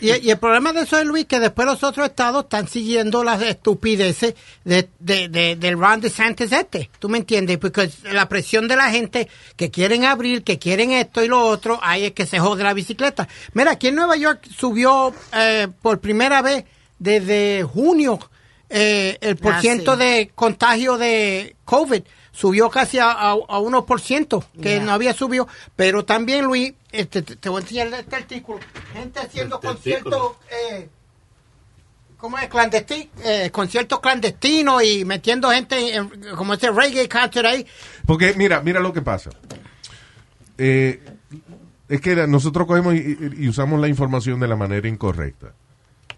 y, y el problema de eso es, Luis, que después los otros estados están siguiendo las estupideces de, de, de, del Ron DeSantis este. ¿Tú me entiendes? Porque la presión de la gente que quieren abrir, que quieren esto y lo otro, ahí es que se jode la bicicleta. Mira, aquí en Nueva York subió eh, por primera vez desde junio eh, el por Ah, sí. de contagio de COVID. Subió casi a, a, a 1%, que Yeah. no había subido. Pero también, Luis, este, te, te voy a enseñar este artículo. Gente haciendo Este conciertos, eh, ¿cómo es? Clandestino, eh, conciertos clandestinos y metiendo gente, en, como ese reggae concert ahí. Porque mira, mira lo que pasa. Eh, es que nosotros cogemos y, y- y usamos la información de la manera incorrecta.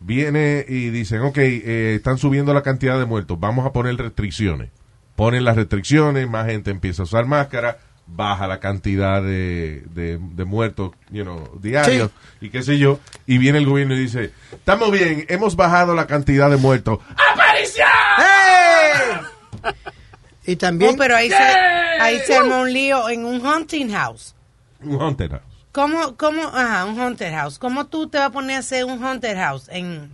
Viene y dicen, ok, eh, están subiendo la cantidad de muertos, vamos a poner restricciones. Ponen las restricciones, más gente empieza a usar máscara, baja la cantidad de, de, de muertos you know, diarios y qué sé yo. Y viene el gobierno y dice, estamos bien, hemos bajado la cantidad de muertos. ¡Hey! Y también... Oh, pero ahí se, ahí se armó un lío en un hunting house. Un haunted house. ¿Cómo, cómo, ajá, un haunted house? ¿Cómo tú te vas a poner a hacer un haunted house en,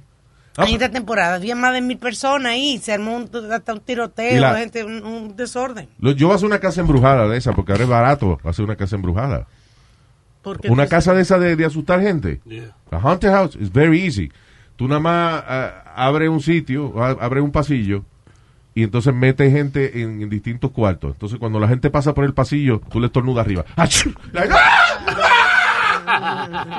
Ah, en esta temporada? Había más de mil personas ahí, se armó un, hasta un tiroteo, la- gente, un, un desorden. Lo- Yo voy a hacer una casa embrujada de esa, porque ahora es barato hacer una casa embrujada. Una casa de esa de, de asustar gente. Yeah. A haunted house is very easy. Tú nada más ah, abres un sitio, abres un pasillo y entonces metes gente en, en distintos cuartos. Entonces cuando la gente pasa por el pasillo, tú le estornudas arriba. ¡Achú! [laughs] Like, ¡ah!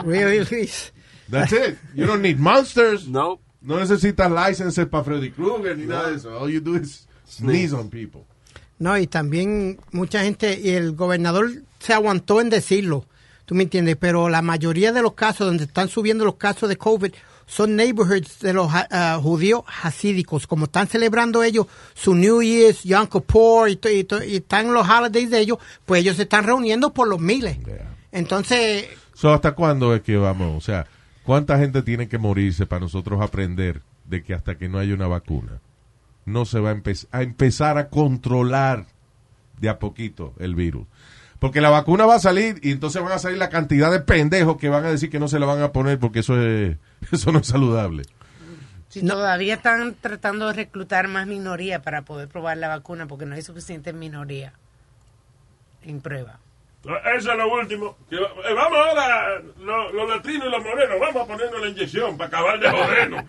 Really, Luis? [laughs] That's it. You don't need monsters. No. No necesitas licenses para Freddy Krueger ni nada de eso. All you do is sneeze on people. No, y también mucha gente, y el gobernador se aguantó en decirlo, tú me entiendes, pero la mayoría de los casos donde están subiendo los casos de COVID son neighborhoods de los ah, judíos hasídicos, como están celebrando ellos su New Year's, Yom Kippur y, y y están los holidays de ellos, pues ellos se están reuniendo por los miles. Entonces, So, ¿Hasta cuándo es que vamos? O sea, ¿cuánta gente tiene que morirse para nosotros aprender de que hasta que no haya una vacuna, no se va a, a empezar a controlar de a poquito el virus? Porque la vacuna va a salir y entonces van a salir la cantidad de pendejos que van a decir que no se la van a poner porque eso es [laughs] eso no es saludable. Si todavía están tratando de reclutar más minoría para poder probar la vacuna porque no hay suficiente minoría en prueba. Eso es lo último. Que, eh, vamos ahora, los, los latinos y los morenos, vamos a ponernos la inyección para acabar de jodernos.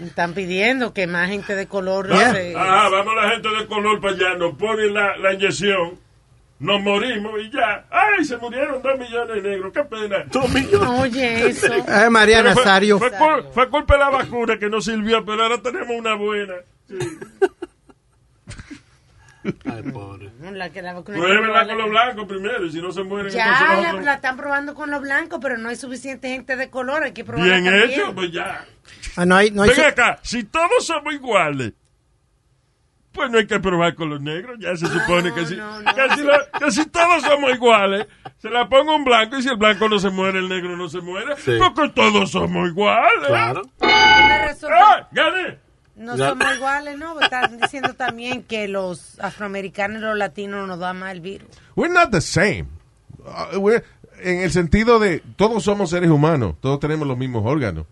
Están pidiendo que más gente de color Ah, se- ah, vamos la gente de color para allá, nos ponen la, la inyección, nos morimos y ya. ¡Ay, se murieron dos millones de negros! ¡Qué pena! ¡Dos millones! Oye, eso. Ay, María fue- Nazario. Fue, fue culpa de la vacuna que no sirvió, pero ahora tenemos una buena. Sí. Ay, pobre. No, la que la vacuna- Pruébenla con los blancos primero y si no se mueren, Ya entonces la, están probando con los blancos, pero no hay suficiente gente de color. Hay que probarla Bien también. hecho, pues ya. ah, no hay, no hay Ven acá, si todos somos iguales, pues no hay que probar con los negros. Ya se supone que, si, que, si lo- que si todos somos iguales, se la pongo un blanco y si el blanco no se muere, el negro no se muere. Sí. Porque todos somos iguales. Claro. ¡Ah! ¡Gané! No somos iguales, ¿no? Están diciendo también que los afroamericanos y los latinos nos dan más el virus. We're not the same. Uh, we're- en el sentido de todos somos seres humanos, todos tenemos los mismos órganos,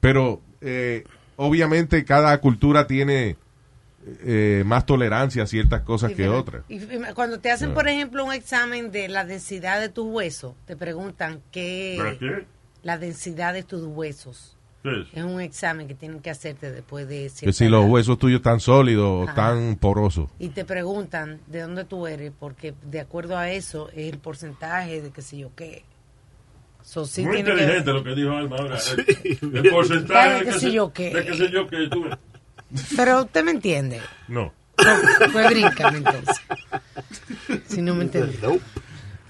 pero eh, obviamente cada cultura tiene eh, más tolerancia a ciertas cosas que otras. Y cuando te hacen, Ah. por ejemplo, un examen de la densidad de tus huesos, te preguntan qué... ¿Para qué? La densidad de tus huesos. ¿Qué es? Un examen que tienen que hacerte después de Que cierta si los huesos tuyos están sólidos o tan porosos. Y te preguntan de dónde tú eres, porque de acuerdo a eso es el porcentaje de qué sé yo qué. So, sí Muy que- inteligente lo que dijo Alma ahora. El, el porcentaje de qué que, se- yo qué. de que sé yo que tú. Pero usted me entiende. No. Pues bríncame entonces. Si no me entiende.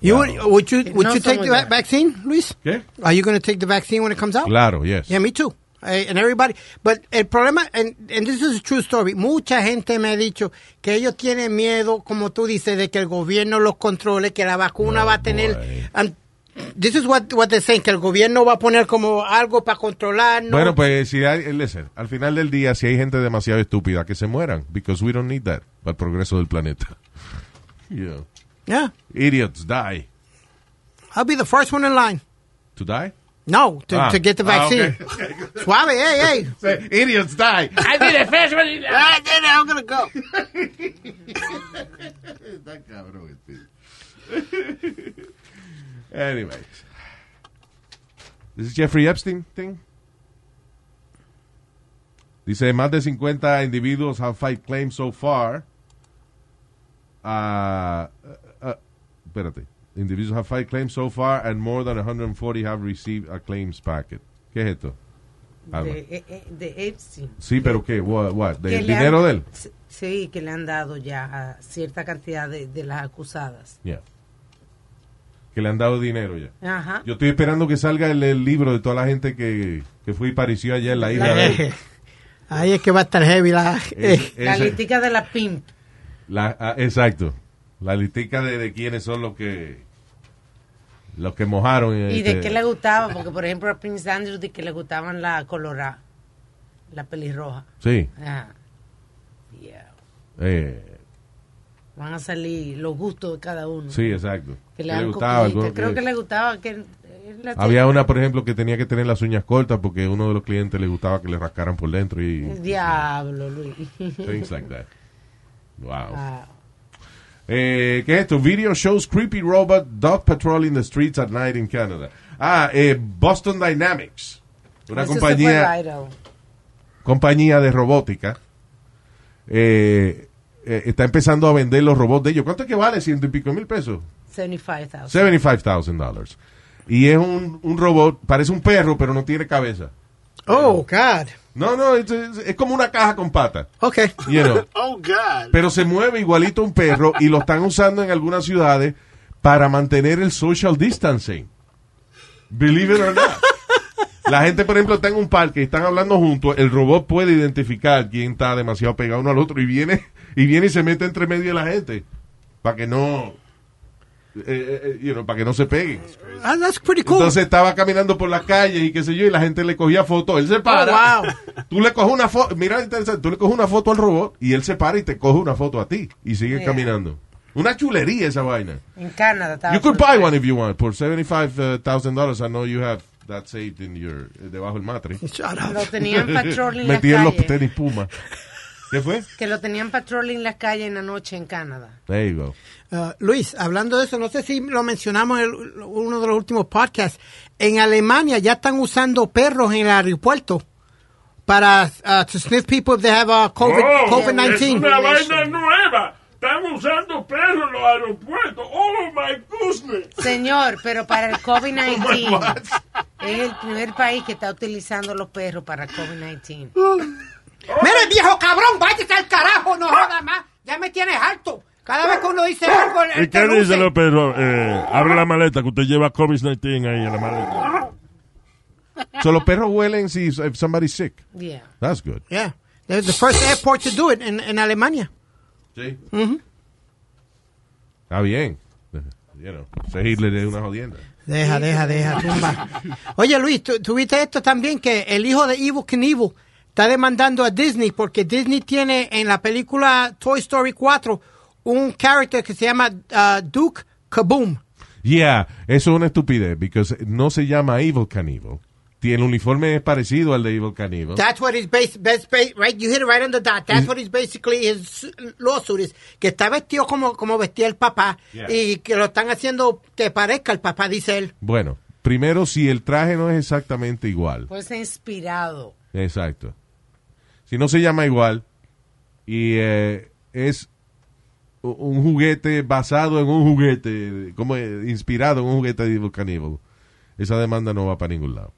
You would, would you would No you take the vaccine, Luis? ¿Qué? Are you going to take the vaccine when it comes out? Claro, yes. Yeah, me too. Eh, and everybody. But el problema, and, and this is a true story, mucha gente me ha dicho que ellos tienen miedo, como tú dices, de que el gobierno los controle, que la vacuna va a tener... and this is what, what they're saying, que el gobierno va a poner como algo para controlar. ¿no? Bueno, pues si hay, listen, al final del día, si hay gente demasiado estúpida, que se mueran, because we don't need that para el progreso del planeta. [laughs] Yeah. Yeah, Idiots die. I'll be the first one in line. To die? No, to, Ah. to get the Ah, vaccine. [laughs] okay. Suave, hey, hey. [laughs] Say, idiots die. I be the first one in [laughs] line. I'm gonna go. Está cabrón este. Anyways. This is Jeffrey Epstein thing. Dice, más de 50 individuos have filed claims so far. Ah, uh, espérate. Individuals have filed claims so far and more than 140 have received a claims packet. ¿Qué es esto? Alma. De, eh, eh, de Epstein. Sí, pero ¿qué? What? what? Que ¿Del le han- dinero de él? Sí, que le han dado ya a cierta cantidad de, de las acusadas. Yeah. Que le han dado dinero ya. Ajá. Yo estoy esperando que salga el, el libro de toda la gente que, que fue y pareció allá en la isla de él. [laughs] Ahí es que va a estar heavy la... Es- [laughs] La de la pimp. la- ah, exacto. La listica de, de quiénes son los que los que mojaron. ¿Y este, de qué le gustaba? Porque, por ejemplo, a Prince Andrew de que le gustaban la colorada, la pelirroja. Sí. Ajá. Yeah. eh, Van a salir los gustos de cada uno. sí, exacto. Que ¿Qué le gustaba? Creo que- que le gustaba que... la Había una, por ejemplo, que tenía que tener las uñas cortas porque uno de los clientes le gustaba que le rascaran por dentro y diablo, Luis. things like that. Wow. Ah, Eh, ¿Qué es esto? Video shows creepy robot dog patrolling the streets at night in Canada. Ah, eh, Boston Dynamics. una Eso se compañía, compañía de robótica eh, eh, está empezando a vender los robots de ellos. ¿Cuánto es que vale? Ciento y pico mil pesos. 75,000. $75,000. Y es un, un robot, parece un perro, pero no tiene cabeza. Oh, God. No, no, es, es- es como una caja con patas. Ok. you know. [laughs] Oh, God. Pero se mueve igualito a un perro y lo están usando en algunas ciudades para mantener el social distancing. Believe it or not. La gente, por ejemplo, está en un parque y están hablando juntos, el robot puede identificar quién está demasiado pegado uno al otro y viene y viene y se mete entre medio de la gente para que no eh, eh, eh, you know, para que no se peguen. Ah, that's pretty cool. Entonces estaba caminando por la calle y qué sé yo, y la gente le cogía fotos. Él se para. Oh, wow. Tú le coges una foto, mira, interesante, tú le coges una foto al robot y él se para y te coge una foto a ti y sigue Yeah. caminando. Una chulería esa vaina. En Canadá You could buy one if you want. Por $75,000, I know you have that saved in your, debajo del matre. Shut up. Lo tenían patrol en [laughs] la Metí en los tenis Puma. ¿Qué fue? Que lo tenían patrol en la calle en la noche en Canadá. There you go. Uh, Luis, hablando de eso, no sé si lo mencionamos en el- uno de los últimos podcasts. En Alemania ya están usando perros en el aeropuerto para uh, to sniff people if they have uh, COVID, Oh, COVID-19. Es una vaina nueva. Están usando perros en los aeropuertos. Oh my goodness. Señor, pero para el [laughs] Oh COVID-19 es el primer país que está utilizando los perros para el COVID-19. Mira, viejo cabrón, váyase al carajo, no joda más. Ya me tienes harto. Cada vez que uno dice algo, él ¿Y qué luce. dice los perros? Eh, abre la maleta que usted lleva COVID-19 ahí en la maleta. So los perros huelen si if somebody's sick. Yeah. That's good. Yeah, they're the first airport to do it en, en Alemania. Sí. Ujú. Está bien. [laughs] You know, ese Hitler es una jodienda. Deja, deja, deja, tumba. Oye, Luis, ¿tú, tú viste esto también? Que el hijo de Evil Knievel está demandando a Disney porque Disney tiene en la película Toy Story 4 un character que se llama uh, Duke Kaboom. Yeah, eso es una estupidez, because no se llama Evil Knievel. Tiene el uniforme es parecido al de Evil Knievel. That's what his base, base, base- right? You hit it right on the dot. That's what is basically his lawsuit is. Que está vestido como, como vestía el papá Yeah. y que lo están haciendo que parezca el papá, dice él. Bueno, primero, si el traje no es exactamente igual. Puede ser inspirado. Exacto. Si no se llama igual y eh, es un juguete basado en un juguete, como eh, inspirado en un juguete de Evil Knievel, esa demanda no va para ningún lado.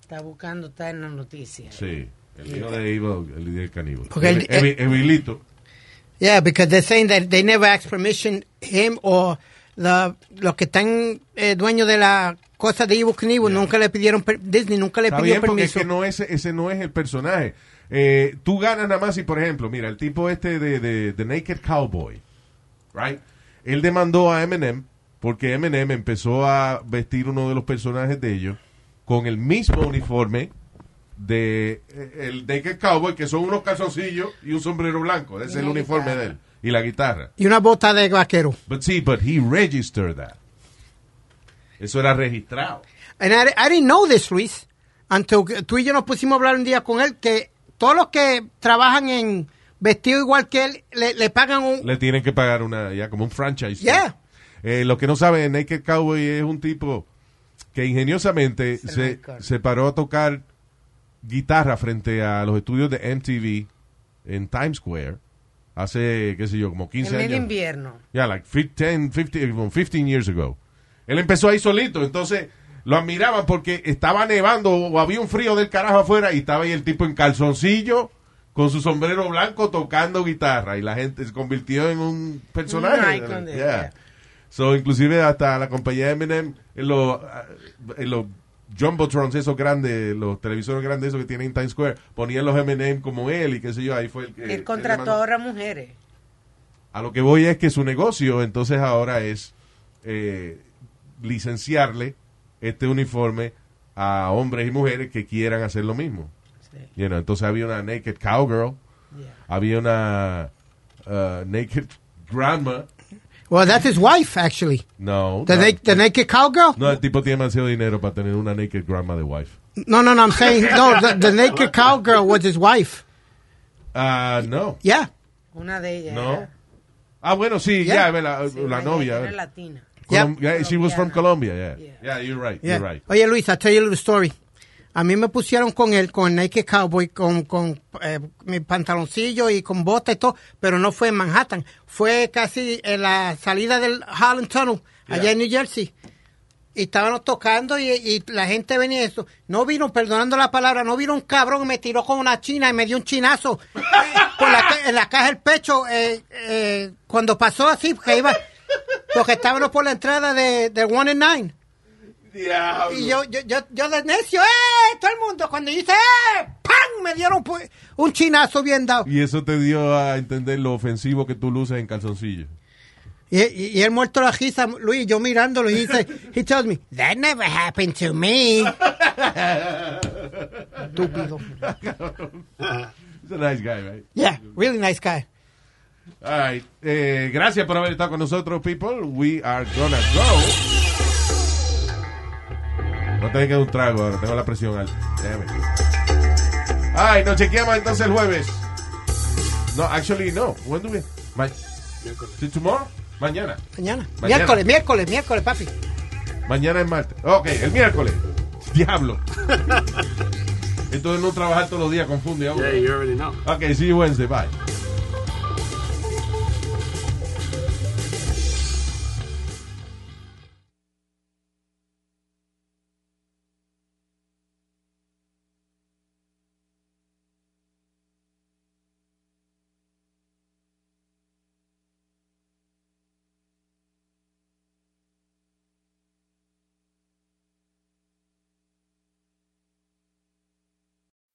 Está buscando, está en la noticia. Sí, el hijo de Evil, el de Knievel. Porque el- Evi- Evilito. Yeah, because they're saying that they never asked permission, him or the, los que están eh, dueños de la cosa de Evil Knievel nunca le pidieron, Disney nunca le Está pidió bien, porque es permiso. que no es, ese no es el personaje. Eh, tú ganas nada más si, por ejemplo, mira, el tipo este de, de, de Naked Cowboy, right? Él demandó a Eminem porque Eminem empezó a vestir uno de los personajes de ellos con el mismo uniforme de eh, el Naked Cowboy, que son unos calzoncillos y un sombrero blanco. Ese es el uniforme guitarra. de él. Y la guitarra. Y una bota de vaquero. But see, but he registered that. Eso era registrado. And I, I didn't know this, Luis, until tú y yo nos pusimos a hablar un día con él, que todos los que trabajan en vestido igual que él, le, le pagan un... Le tienen que pagar una, ya como un franchise. Yeah. Eh, lo que no saben, Naked Cowboy es un tipo que ingeniosamente Se se, paró a tocar guitarra frente a los estudios de MTV en Times Square hace, qué sé yo, como 15 En años. invierno. Yeah, like 15, 15, como 15 years ago. Él empezó ahí solito, entonces lo admiraban porque estaba nevando o había un frío del carajo afuera y estaba ahí el tipo en calzoncillo con su sombrero blanco tocando guitarra y la gente se convirtió en un personaje. De- Yeah. So, inclusive hasta la compañía de Eminem en los, en los jumbotrons esos grandes, los televisores grandes esos que tienen en Times Square, ponían los Eminem como él y qué sé yo, ahí fue el que... Él contrató ahora mujeres. A lo que voy es que su negocio entonces ahora es eh, licenciarle este uniforme a hombres y mujeres que quieran hacer lo mismo. Sí. You know, entonces había una naked cowgirl, Yeah. había una uh, naked grandma. Well, that's his wife, actually. No, The, no, na- the naked cowgirl? no, el tipo tiene demasiado dinero para tener una naked grandma de wife. No, no, no, I'm saying, no, the, the naked cowgirl was his wife. Ah, no, Yeah. Una de ellas. no. Ah, bueno, sí, Yeah. ya, la, sí, la una novia. Era latina. Colom- yeah, she was from. Colombia, yeah. Yeah. Yeah, you're right, Yeah. you're right. Oye, Luis, I'll tell you a little story. A mí me pusieron con el, con el Naked Cowboy, con, con eh, mi pantaloncillo y con bota y todo, pero no fue en Manhattan. Fue casi en la salida del Harlem Tunnel, allá en New Jersey. Y estábamos tocando y, y la gente venía eso. No vino, perdonando la palabra, no vino un cabrón me tiró con una china y me dio un chinazo eh, [laughs] por la, en la caja del pecho. eh, eh, cuando pasó así, que iba, porque estábamos por la entrada de, de One and Nine. Y yo, yo, yo, yo de necio, ¡eh! Todo el mundo, cuando yo hice, ¡eh! ¡Pam! Me dieron pues, un chinazo bien dado. Y eso te dio a entender lo ofensivo que tú luces en calzoncillo. Y, y, y él muerto la risa, Luis, yo mirándolo, y dice, [laughs] he tells me, that never happened to me. [laughs] Estúpido. He's a nice guy, right? Yeah, really nice guy. All right. Eh, gracias por haber estado con nosotros, people. We are gonna go. No te que un trago ahora, tengo la presión alta. Déjame. Ay, nos chequeamos entonces el jueves. No, actually, no. When do we? Ma ¿Sí, tomorrow? Mañana. Mañana. Mañana. Miércoles, miércoles, miércoles, papi. Mañana es martes. Ok, el miércoles. Diablo. [laughs] Entonces no trabajar todos los días confunde a uno. Yeah, you already know. Ok, see you Wednesday. Bye.